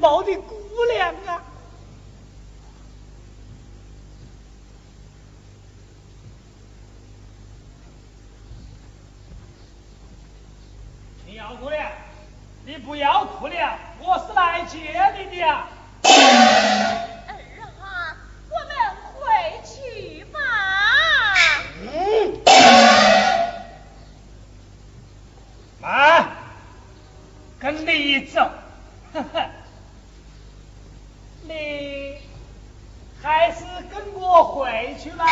宝的姑娘啊，秦瑶姑娘，你不要哭了，我是来接你的啊。儿啊，我们回去吧。嗯。啊，跟你走。你还是跟我回去吧。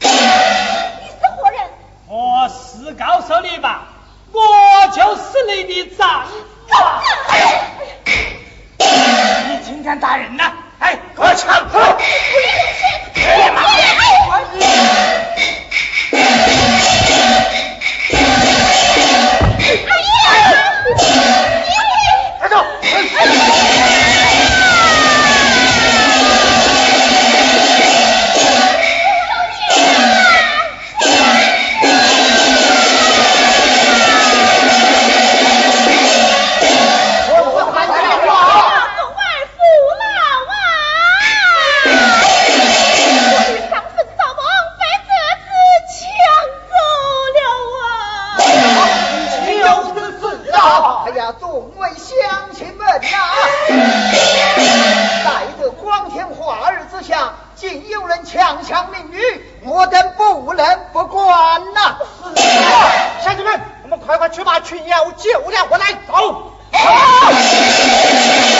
你是何人？我是告诉你吧，我就是你的丈夫。你竟敢打人呐！哎，给我抢！你要救了我来，走！啊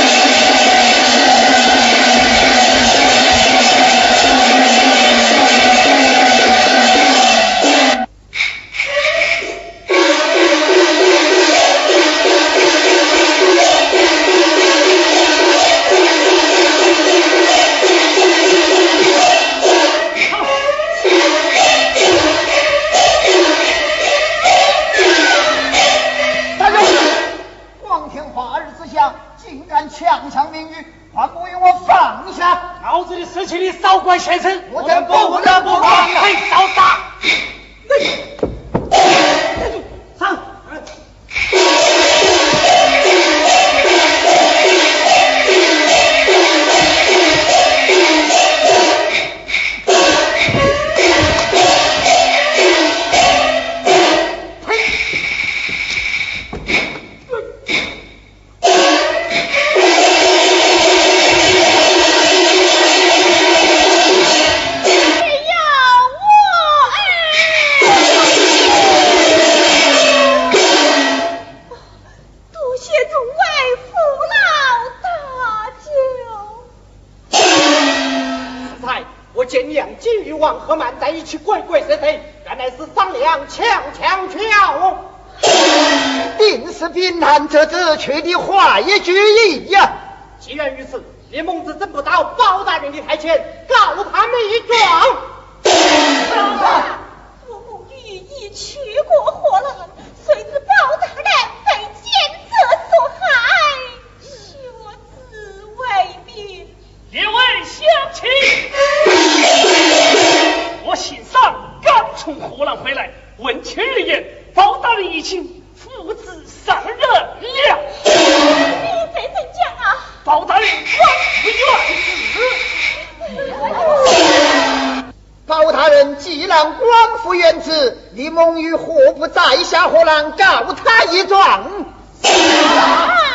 老子的事情你少管闲事，我们不得不管快扫杀！和曼在一起鬼鬼祟祟，原来是商量强强桥。定是兵难这子去的坏主意呀！既然如此，李蒙子怎不到包大人的台前告他们一状？我母女已去过河南，谁知包大人被奸贼所害，求子未必。列位乡亲，从河南回来，问亲而言，包大人已经父子上任了。你这怎讲啊？包大人官复原子，包大人既然光复原职，李蒙玉何不再下河南告他一状？啊！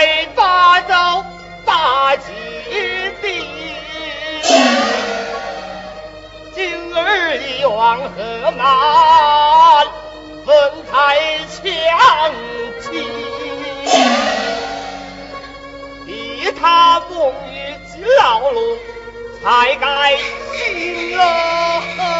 为大周大吉的今儿一往河南文台相亲你他风雨几老路才该心安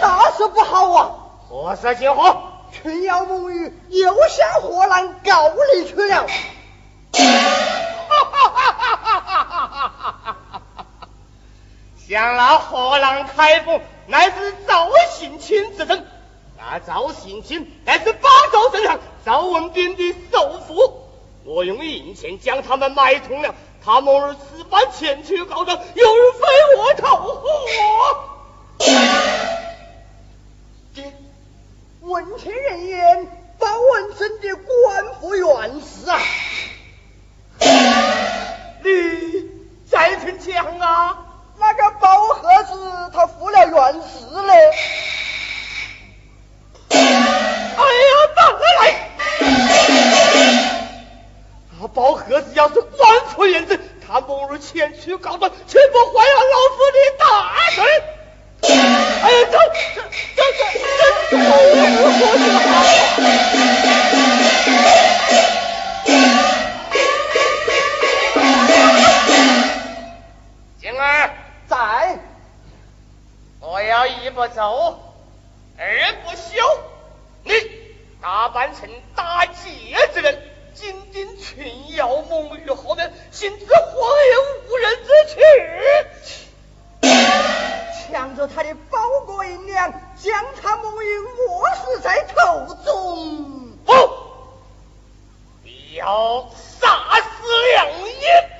大事不好啊！何事惊慌？群妖梦雨又向河南告离去了。向那河南开封，乃是赵信卿之争。那赵信卿乃是八州镇上。赵文斌的首富，我用银钱将他们买通了。他某日此番前去告状，有人非我仇祸？爹，闻听人言，包文生的官复原氏啊！你再听讲啊！那个包盒子，他复了原氏扮成打劫之人，紧盯群妖猛女，后的，行知荒野无人之处，抢走他的包裹银两，将他母女饿死在途中。不，要杀死良爷。